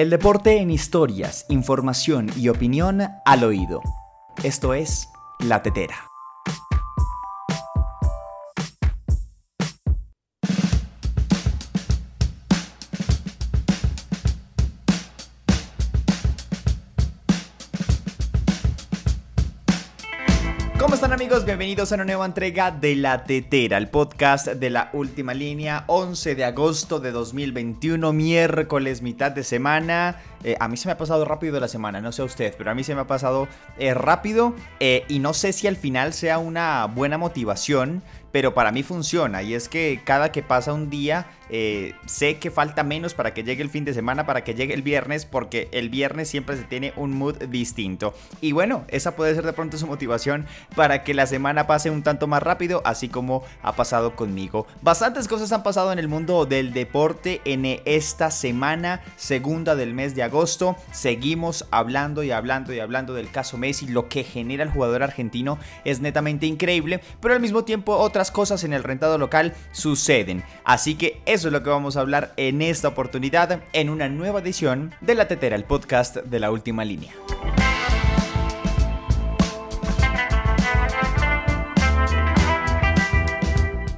El deporte en historias, información y opinión al oído. Esto es La Tetera. Bienvenidos a una nueva entrega de La Tetera, el podcast de la última línea, 11 de agosto de 2021, miércoles, mitad de semana. Eh, a mí se me ha pasado rápido la semana, no sé a usted, pero a mí se me ha pasado eh, rápido eh, y no sé si al final sea una buena motivación pero para mí funciona y es que cada que pasa un día eh, sé que falta menos para que llegue el fin de semana, para que llegue el viernes, porque el viernes siempre se tiene un mood distinto. Y bueno, esa puede ser de pronto su motivación para que la semana pase un tanto más rápido, así como ha pasado conmigo. Bastantes cosas han pasado en el mundo del deporte en esta semana, segunda del mes de agosto. Seguimos hablando y hablando y hablando del caso Messi, lo que genera el jugador argentino es netamente increíble, pero al mismo tiempo otra cosas en el rentado local suceden. Así que eso es lo que vamos a hablar en esta oportunidad en una nueva edición de La Tetera, el podcast de la última línea.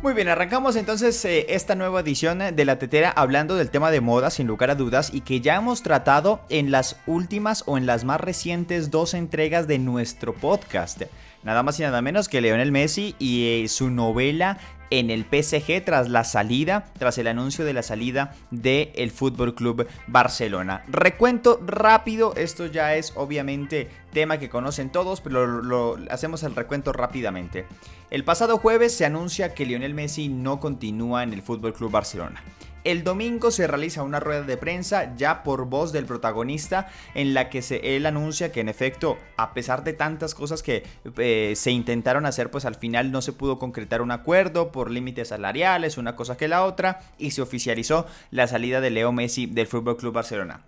Muy bien, arrancamos entonces eh, esta nueva edición de La Tetera hablando del tema de moda sin lugar a dudas y que ya hemos tratado en las últimas o en las más recientes dos entregas de nuestro podcast nada más y nada menos que Leonel Messi y eh, su novela en el PSG tras la salida, tras el anuncio de la salida del el Fútbol Club Barcelona. Recuento rápido, esto ya es obviamente tema que conocen todos, pero lo, hacemos el recuento rápidamente. El pasado jueves se anuncia que Lionel Messi no continúa en el Fútbol Club Barcelona. El domingo se realiza una rueda de prensa ya por voz del protagonista en la que se, él anuncia que en efecto, a pesar de tantas cosas que eh, se intentaron hacer, pues al final no se pudo concretar un acuerdo por límites salariales, una cosa que la otra, y se oficializó la salida de Leo Messi del Club Barcelona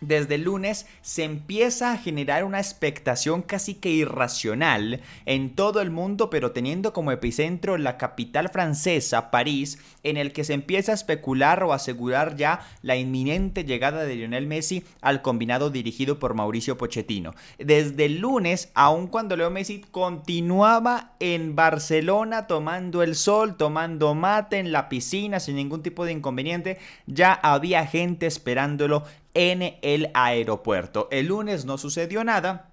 desde el lunes se empieza a generar una expectación casi que irracional en todo el mundo, pero teniendo como epicentro la capital francesa, París, en el que se empieza a especular o asegurar ya la inminente llegada de Lionel Messi al combinado dirigido por Mauricio Pochettino. Desde el lunes, aun cuando Leo Messi continuaba en Barcelona tomando el sol, tomando mate en la piscina sin ningún tipo de inconveniente, ya había gente esperándolo en el aeropuerto. El lunes no sucedió nada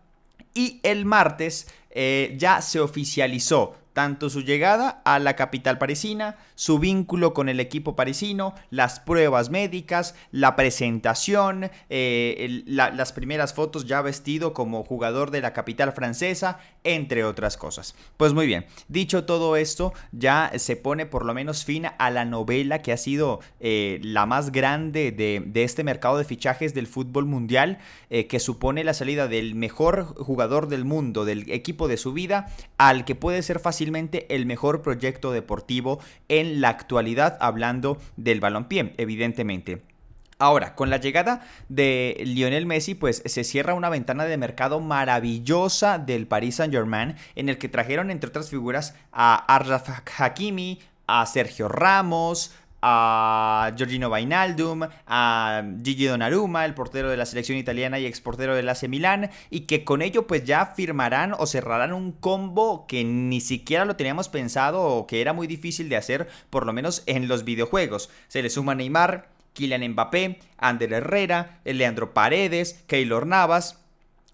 y el martes eh, ya se oficializó tanto su llegada a la capital parisina, su vínculo con el equipo parisino, las pruebas médicas, la presentación, eh, las primeras fotos ya vestido como jugador de la capital francesa, entre otras cosas. Pues muy bien, dicho todo esto, ya se pone por lo menos fin a la novela que ha sido eh, la más grande de, este mercado de fichajes del fútbol mundial, eh, que supone la salida del mejor jugador del mundo, del equipo de su vida, al que puede ser fácil el mejor proyecto deportivo en la actualidad, hablando del balompié, evidentemente. Ahora, con la llegada de Lionel Messi, pues se cierra una ventana de mercado maravillosa del Paris Saint-Germain, en el que trajeron, entre otras figuras, a Arraf Hakimi, a Sergio Ramos, a Giorgino Vainaldum, a Gigi Donnarumma, el portero de la selección italiana y exportero del AC Milán, y que con ello pues ya firmarán o cerrarán un combo que ni siquiera lo teníamos pensado o que era muy difícil de hacer, por lo menos en los videojuegos. Se le suma Neymar, Kylian Mbappé, Ander Herrera, Leandro Paredes, Keylor Navas.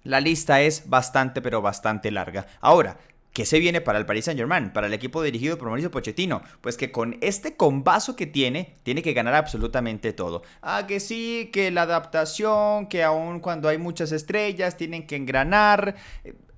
La lista es bastante pero bastante larga. Ahora, ¿Qué se viene para el Paris Saint Germain? Para el equipo dirigido por Mauricio Pochettino. Pues que con este combazo que tiene, tiene que ganar absolutamente todo. Ah, que sí, que la adaptación, que aun cuando hay muchas estrellas, tienen que engranar.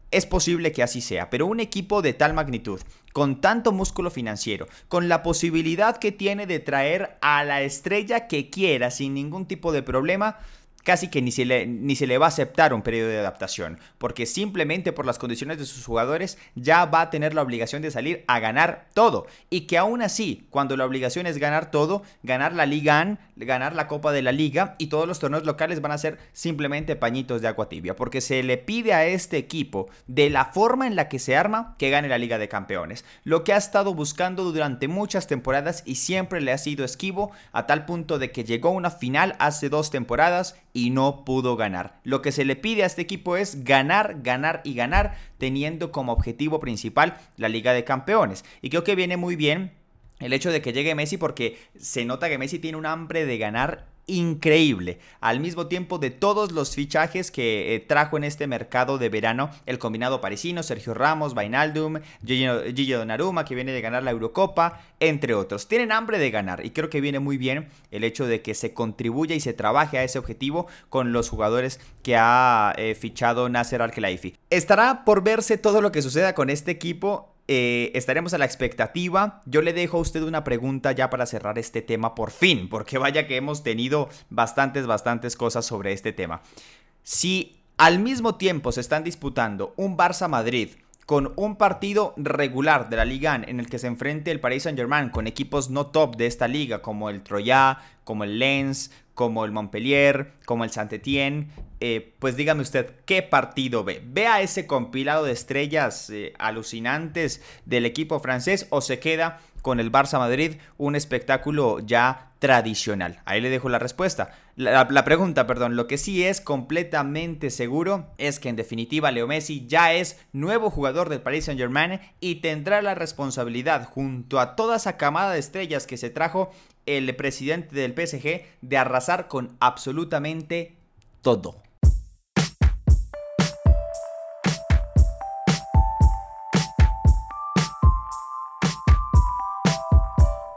Es posible que así sea, pero un equipo de tal magnitud, con tanto músculo financiero, con la posibilidad que tiene de traer a la estrella que quiera sin ningún tipo de problema, casi que ni se, le, ni se le va a aceptar un periodo de adaptación, porque simplemente por las condiciones de sus jugadores ya va a tener la obligación de salir a ganar todo. Y que aún así, cuando la obligación es ganar todo, ganar la Liga, ganar la Copa de la Liga y todos los torneos locales van a ser simplemente pañitos de agua tibia, porque se le pide a este equipo, de la forma en la que se arma, que gane la Liga de Campeones. Lo que ha estado buscando durante muchas temporadas y siempre le ha sido esquivo, a tal punto de que llegó una final hace dos temporadas y no pudo ganar. Lo que se le pide a este equipo es ganar, ganar y ganar, teniendo como objetivo principal la Liga de Campeones. Y creo que viene muy bien el hecho de que llegue Messi porque se nota que Messi tiene un hambre de ganar increíble. Al mismo tiempo de todos los fichajes que eh, trajo en este mercado de verano el combinado parisino, Sergio Ramos, Vainaldum, Gigi Donnarumma que viene de ganar la Eurocopa, entre otros. Tienen hambre de ganar y creo que viene muy bien el hecho de que se contribuya y se trabaje a ese objetivo con los jugadores que ha eh, fichado Nasser Al-Khelaifi. Estará por verse todo lo que suceda con este equipo eh, estaremos a la expectativa. Yo le dejo a usted una pregunta ya para cerrar este tema por fin, porque vaya que hemos tenido bastantes, bastantes cosas sobre este tema. Si al mismo tiempo se están disputando un Barça Madrid con un partido regular de la Liga en el que se enfrente el Paris Saint-Germain con equipos no top de esta liga como el Troyes, como el Lens, como el Montpellier, como el Saint-Étienne, eh, pues dígame usted, ¿qué partido ve? ¿Ve a ese compilado de estrellas eh, alucinantes del equipo francés o se queda con el Barça Madrid un espectáculo ya tradicional? Ahí le dejo la respuesta. La, pregunta, perdón, lo que sí es completamente seguro es que en definitiva Leo Messi ya es nuevo jugador del Paris Saint Germain y tendrá la responsabilidad junto a toda esa camada de estrellas que se trajo el presidente del PSG de arrasar con absolutamente todo.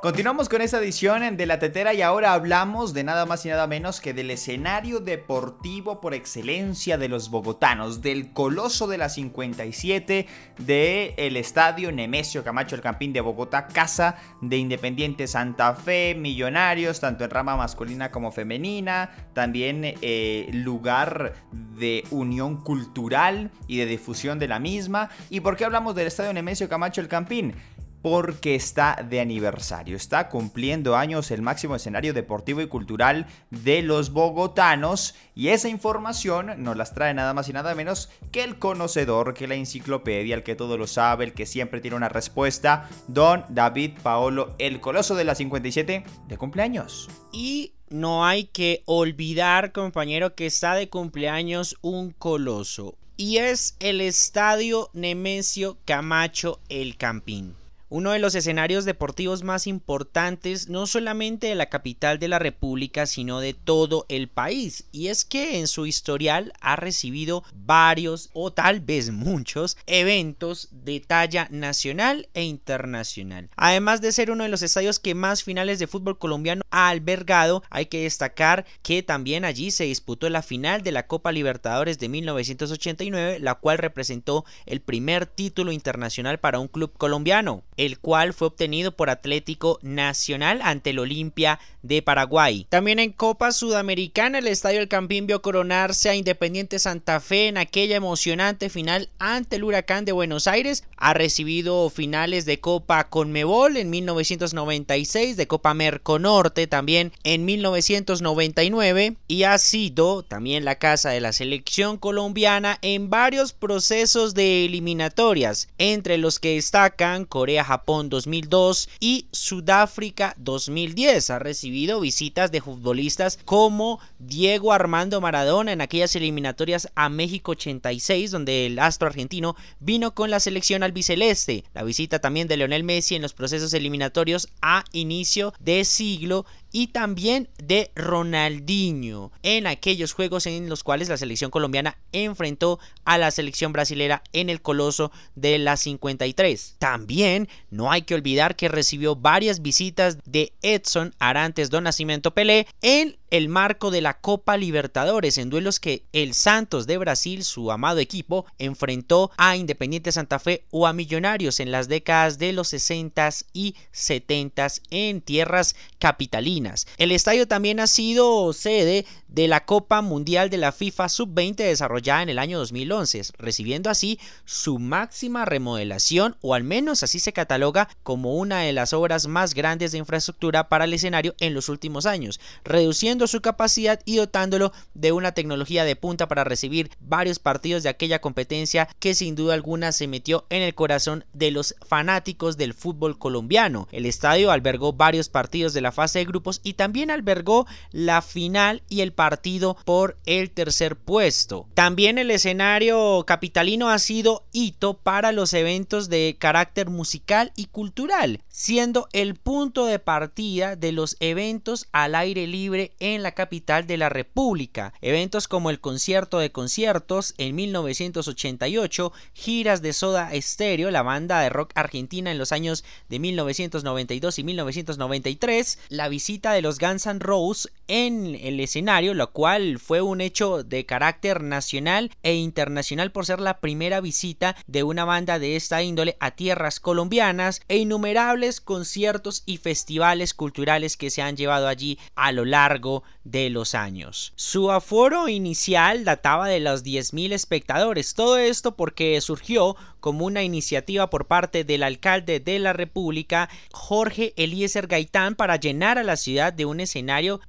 Continuamos con esta edición de La Tetera y ahora hablamos de nada más y nada menos que del escenario deportivo por excelencia de los bogotanos, del coloso de la 57, del estadio Nemesio Camacho El Campín de Bogotá, casa de Independiente Santa Fe, Millonarios, tanto en rama masculina como femenina, también eh, lugar de unión cultural y de difusión de la misma. ¿Y por qué hablamos del estadio Nemesio Camacho El Campín? Porque está de aniversario. Está cumpliendo años el máximo escenario deportivo y cultural de los bogotanos y esa información nos las trae nada más y nada menos que el conocedor, que la enciclopedia, el que todo lo sabe, el que siempre tiene una respuesta, don David Paolo, el coloso de la 57 de cumpleaños. Y no hay que olvidar, compañero, que está de cumpleaños un coloso. Y es el Estadio Nemesio Camacho El Campín uno de los escenarios deportivos más importantes no solamente de la capital de la República, sino de todo el país. Y es que en su historial ha recibido varios o tal vez muchos eventos de talla nacional e internacional. Además de ser uno de los estadios que más finales de fútbol colombiano ha albergado, hay que destacar que también allí se disputó la final de la Copa Libertadores de 1989, la cual representó el primer título internacional para un club colombiano el cual fue obtenido por Atlético Nacional ante el Olimpia de Paraguay. También en Copa Sudamericana el Estadio El Campín vio coronarse a Independiente Santa Fe en aquella emocionante final ante el Huracán de Buenos Aires. Ha recibido finales de Copa Conmebol en 1996, de Copa Merconorte también en 1999 y ha sido también la casa de la selección colombiana en varios procesos de eliminatorias, entre los que destacan Corea Japón 2002 y Sudáfrica 2010. Ha recibido visitas de futbolistas como Diego Armando Maradona en aquellas eliminatorias a México 86, donde el astro argentino vino con la selección albiceleste. La visita también de Leonel Messi en los procesos eliminatorios a inicio de siglo y también de Ronaldinho en aquellos juegos en los cuales la selección colombiana enfrentó a la selección brasilera en el Coloso de la 53. También no hay que olvidar que recibió varias visitas de Edson Arantes Don Nacimiento Pelé en el marco de la Copa Libertadores en duelos que el Santos de Brasil, su amado equipo, enfrentó a Independiente Santa Fe o a Millonarios en las décadas de los 60 y 70 en tierras capitalinas. El estadio también ha sido sede de la Copa Mundial de la FIFA Sub-20 desarrollada en el año 2011, recibiendo así su máxima remodelación o al menos así se cataloga como una de las obras más grandes de infraestructura para el escenario en los últimos años, reduciendo su capacidad y dotándolo de una tecnología de punta para recibir varios partidos de aquella competencia que sin duda alguna se metió en el corazón de los fanáticos del fútbol colombiano. El estadio albergó varios partidos de la fase de grupos y también albergó la final y el partido por el tercer puesto. También el escenario capitalino ha sido hito para los eventos de carácter musical y cultural, siendo el punto de partida de los eventos al aire libre en la capital de la República. Eventos como el concierto de conciertos en 1988, giras de Soda Stereo, la banda de rock argentina en los años de 1992 y 1993, la de los Guns N' Roses en el escenario, lo cual fue un hecho de carácter nacional e internacional por ser la primera visita de una banda de esta índole a tierras colombianas e innumerables conciertos y festivales culturales que se han llevado allí a lo largo de los años. Su aforo inicial databa de los 10.000 espectadores, todo esto porque surgió como una iniciativa por parte del alcalde de la República, Jorge Eliezer Gaitán, para llenar a la ciudad de un escenario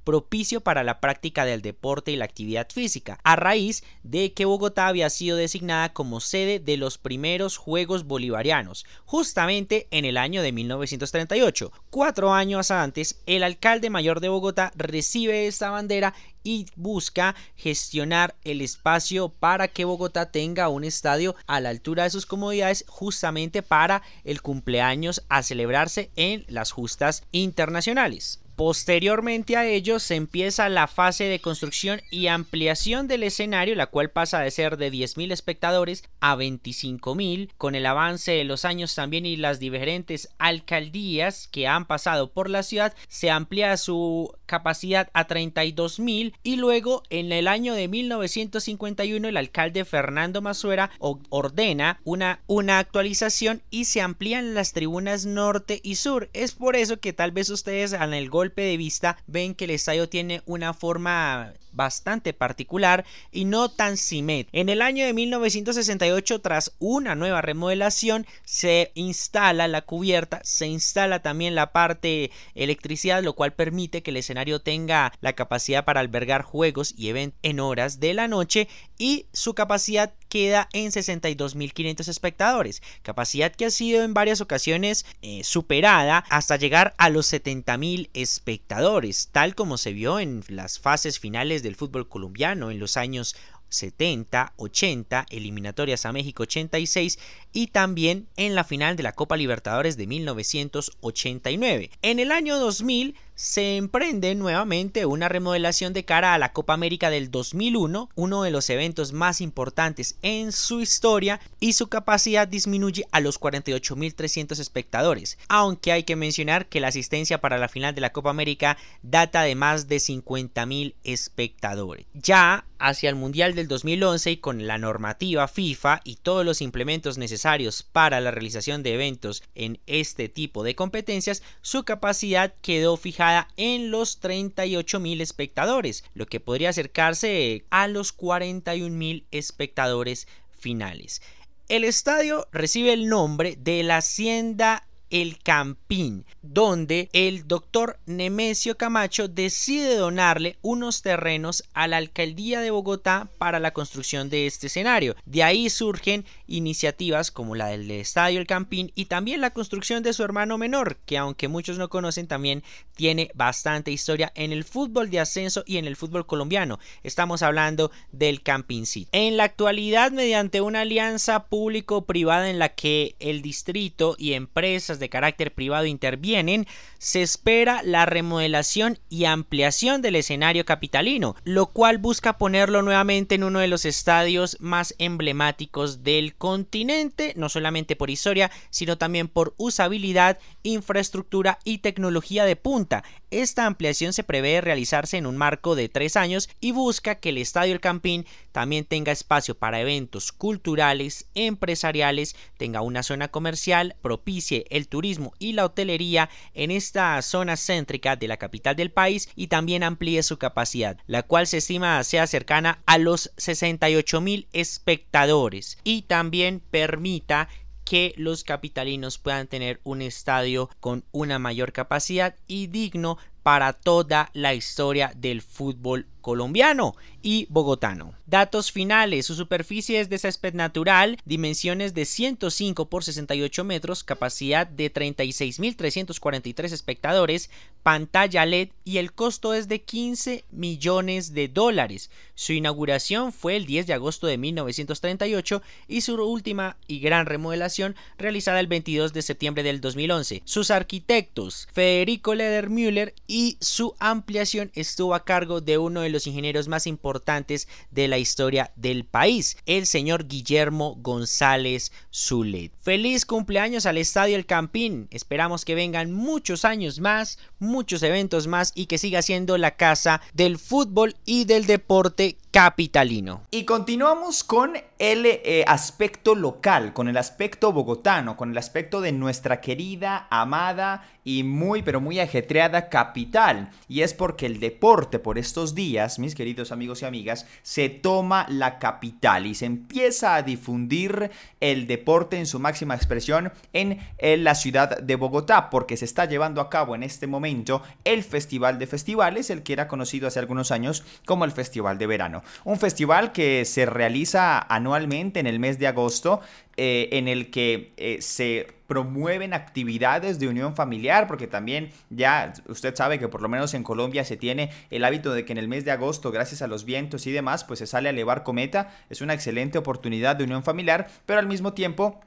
para la práctica del deporte y la actividad física, a raíz de que Bogotá había sido designada como sede de los primeros Juegos Bolivarianos, justamente en el año de 1938. Cuatro años antes, el alcalde mayor de Bogotá recibe esta bandera y busca gestionar el espacio para que Bogotá tenga un estadio a la altura de sus comodidades justamente para el cumpleaños a celebrarse en las justas internacionales. Posteriormente a ello se empieza la fase de construcción y ampliación del escenario, la cual pasa de ser de 10.000 espectadores a 25.000, con el avance de los años también y las diferentes alcaldías que han pasado por la ciudad, se amplía su capacidad a 32.000 y luego en el año de 1951 el alcalde Fernando Masuera ordena una, una actualización y se amplían las tribunas norte y sur. Es por eso que tal vez ustedes en el gol de vista ven que el estadio tiene una forma bastante particular y no tan simétrica. En el año de 1968, tras una nueva remodelación, se instala la cubierta, se instala también la parte electricidad, lo cual permite que el escenario tenga la capacidad para albergar juegos y eventos en horas de la noche y su capacidad queda en 62.500 espectadores, capacidad que ha sido en varias ocasiones eh, superada hasta llegar a los 70.000 espectadores, tal como se vio en las fases finales del fútbol colombiano en los años 70, 80, eliminatorias a México 86 y también en la final de la Copa Libertadores de 1989. En el año 2000 se emprende nuevamente una remodelación de cara a la Copa América del 2001, uno de los eventos más importantes en su historia, y su capacidad disminuye a los 48.300 espectadores, aunque hay que mencionar que la asistencia para la final de la Copa América data de más de 50.000 espectadores. Ya hacia el Mundial del 2011 y con la normativa FIFA y todos los implementos necesarios para la realización de eventos en este tipo de competencias, su capacidad quedó fijada en los 38 mil espectadores, lo que podría acercarse a los 41 mil espectadores finales. El estadio recibe el nombre de la hacienda el Campín, donde el doctor Nemesio Camacho decide donarle unos terrenos a la alcaldía de Bogotá para la construcción de este escenario. De ahí surgen iniciativas como la del Estadio El Campín y también la construcción de su hermano menor, que aunque muchos no conocen también tiene bastante historia en el fútbol de ascenso y en el fútbol colombiano. Estamos hablando del Campín City. En la actualidad, mediante una alianza público-privada en la que el distrito y empresas de carácter privado intervienen, se espera la remodelación y ampliación del escenario capitalino, lo cual busca ponerlo nuevamente en uno de los estadios más emblemáticos del continente, no solamente por historia, sino también por usabilidad, infraestructura y tecnología de punta. Esta ampliación se prevé realizarse en un marco de tres años y busca que el Estadio El Campín también tenga espacio para eventos culturales, empresariales, tenga una zona comercial, propicie el turismo y la hotelería en esta zona céntrica de la capital del país y también amplíe su capacidad, la cual se estima sea cercana a los 68 mil espectadores y también permita que los capitalinos puedan tener un estadio con una mayor capacidad y digno para toda la historia del fútbol colombiano y bogotano. Datos finales, su superficie es de césped natural, dimensiones de 105 por 68 metros, capacidad de 36.343 espectadores, pantalla LED y el costo es de 15 millones de dólares. Su inauguración fue el 10 de agosto de 1938 y su última y gran remodelación realizada el 22 de septiembre del 2011. Sus arquitectos, Federico Ledermüller y su ampliación estuvo a cargo de uno de los ingenieros más importantes de la historia del país, el señor Guillermo González Zulet. Feliz cumpleaños al Estadio El Campín. Esperamos que vengan muchos años más, muchos eventos más y que siga siendo la casa del fútbol y del deporte capitalino. Y continuamos con el eh, aspecto local, con el aspecto bogotano, con el aspecto de nuestra querida, amada y muy pero muy ajetreada capital. Y es porque el deporte por estos días, mis queridos amigos y amigas, se toma la capital y se empieza a difundir el deporte en su máxima expresión en, en la ciudad de Bogotá, porque se está llevando a cabo en este momento el Festival de Festivales, el que era conocido hace algunos años como el Festival de Verano. Un festival que se realiza anualmente en el mes de agosto, eh, en el que eh, se promueven actividades de unión familiar, porque también ya usted sabe que por lo menos en Colombia se tiene el hábito de que en el mes de agosto, gracias a los vientos y demás, pues se sale a elevar cometa, es una excelente oportunidad de unión familiar, pero al mismo tiempo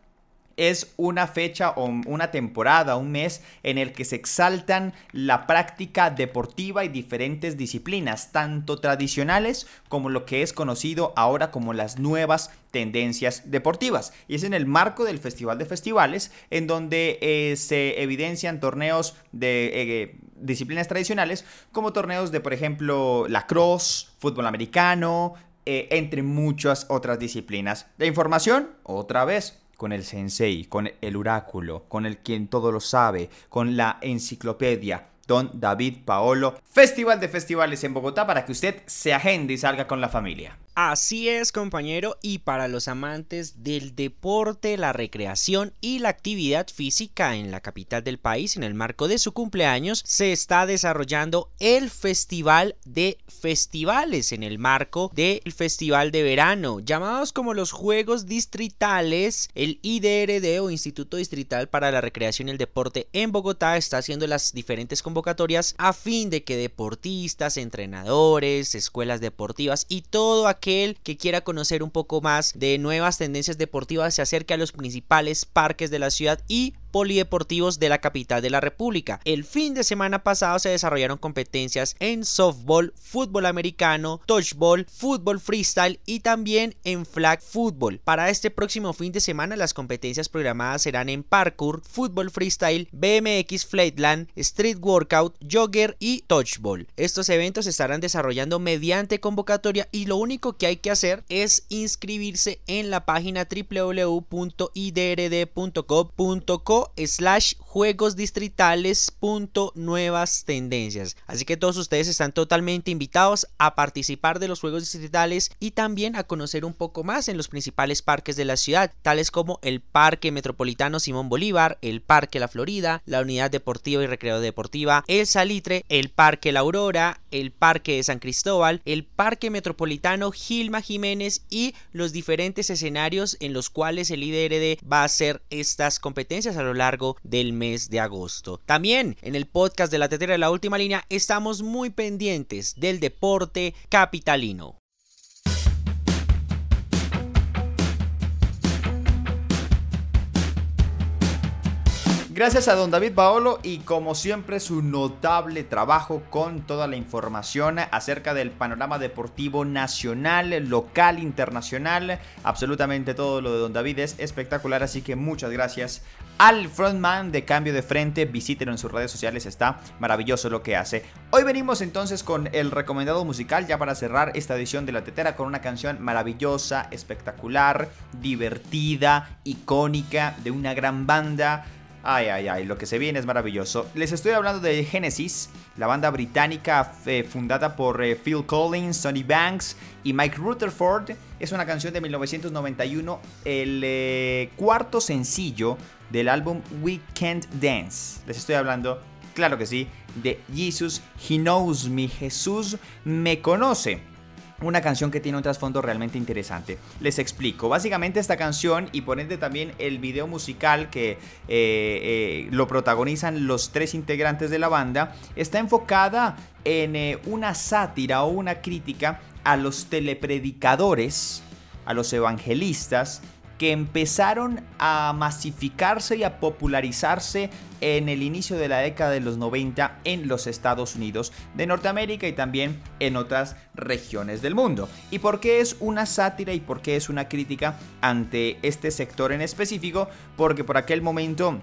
es una fecha o una temporada, un mes en el que se exaltan la práctica deportiva y diferentes disciplinas, tanto tradicionales como lo que es conocido ahora como las nuevas tendencias deportivas. Y es en el marco del Festival de Festivales en donde eh, se evidencian torneos de... Eh, disciplinas tradicionales como torneos de por ejemplo lacrosse, fútbol americano, eh, entre muchas otras disciplinas. De información, otra vez, con el sensei, con el oráculo, con el quien todo lo sabe, con la enciclopedia, don David Paolo. Festival de Festivales en Bogotá para que usted se agende y salga con la familia. Así es, compañero, y para los amantes del deporte, la recreación y la actividad física en la capital del país, en el marco de su cumpleaños, se está desarrollando el Festival de Festivales, en el marco del Festival de Verano, llamados como los Juegos Distritales. El IDRD o Instituto Distrital para la Recreación y el Deporte en Bogotá está haciendo las diferentes convocatorias a fin de que deportistas, entrenadores, escuelas deportivas y todo aquello que quiera conocer un poco más de nuevas tendencias deportivas se acerque a los principales parques de la ciudad y polideportivos de la capital de la República. El fin de semana pasado se desarrollaron competencias en softball, fútbol americano, touchball, fútbol freestyle y también en flag football. Para este próximo fin de semana las competencias programadas serán en parkour, fútbol freestyle, BMX flatland, street workout, jogger y touchball. Estos eventos se estarán desarrollando mediante convocatoria y lo único que hay que hacer es inscribirse en la página www.idrd.gov.co slash juegos distritales punto nuevas tendencias. Así que todos ustedes están totalmente invitados a participar de los juegos distritales y también a conocer un poco más en los principales parques de la ciudad, tales como el Parque Metropolitano Simón Bolívar, el Parque La Florida, la Unidad Deportiva y Recreo Deportiva, el Salitre, el Parque La Aurora, el Parque de San Cristóbal, el Parque Metropolitano Gilma Jiménez y los diferentes escenarios en los cuales el IDRD va a hacer estas competencias a lo largo del mes de agosto. También en el podcast de la tetera de la última línea estamos muy pendientes del deporte capitalino. Gracias a don David Paolo y como siempre su notable trabajo con toda la información acerca del panorama deportivo nacional, local, internacional. Absolutamente todo lo de don David es espectacular, así que muchas gracias al frontman de Cambio de Frente. Visítenlo en sus redes sociales, está maravilloso lo que hace. Hoy venimos entonces con el recomendado musical ya para cerrar esta edición de La Tetera con una canción maravillosa, espectacular, divertida, icónica, de una gran banda. Ay, ay, ay, lo que se viene es maravilloso. Les estoy hablando de Genesis, la banda británica eh, fundada por eh, Phil Collins, Sonny Banks y Mike Rutherford. Es una canción de 1991, el eh, cuarto sencillo del álbum We Can't Dance. Les estoy hablando, claro que sí, de Jesus He Knows Me, Jesús me conoce una canción que tiene un trasfondo realmente interesante. Les explico. Básicamente esta canción y por ende también el video musical que eh, eh, lo protagonizan los tres integrantes de la banda está enfocada en eh, una sátira o una crítica a los telepredicadores, a los evangelistas que empezaron a masificarse y a popularizarse en el inicio de la década de los 90 en los Estados Unidos de Norteamérica y también en otras regiones del mundo. ¿Y por qué es una sátira y por qué es una crítica ante este sector en específico? Porque por aquel momento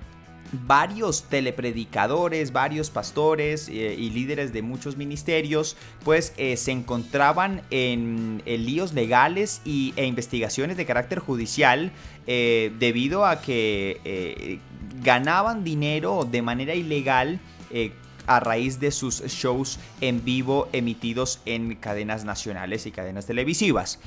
varios telepredicadores, varios pastores eh, y líderes de muchos ministerios, pues eh, se encontraban en, líos legales y, e investigaciones de carácter judicial eh, debido a que ganaban dinero de manera ilegal a raíz de sus shows en vivo emitidos en cadenas nacionales y cadenas televisivas.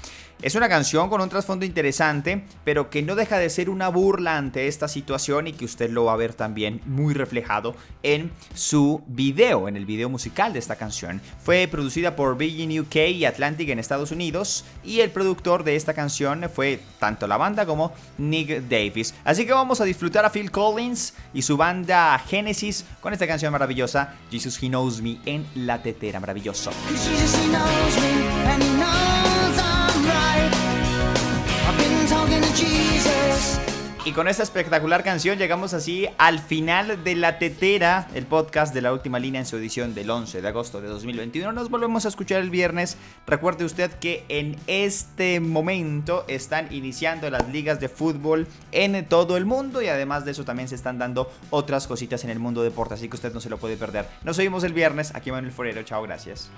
Es una canción con un trasfondo interesante, pero que no deja de ser una burla ante esta situación y que usted lo va a ver también muy reflejado en su video, en el video musical de esta canción. Fue producida por Virgin UK y Atlantic en Estados Unidos y el productor de esta canción fue tanto la banda como Nick Davis. Así que vamos a disfrutar a Phil Collins y su banda Genesis con esta canción maravillosa, Jesus He Knows Me en la tetera maravilloso. Y con esta espectacular canción llegamos así al final de La Tetera, el podcast de la última línea en su edición del 11 de agosto de 2021. Nos volvemos a escuchar el viernes. Recuerde usted que en este momento están iniciando las ligas de fútbol en todo el mundo y además de eso también se están dando otras cositas en el mundo deporte, así que usted no se lo puede perder. Nos vemos el viernes aquí Manuel Forero. Chao, gracias.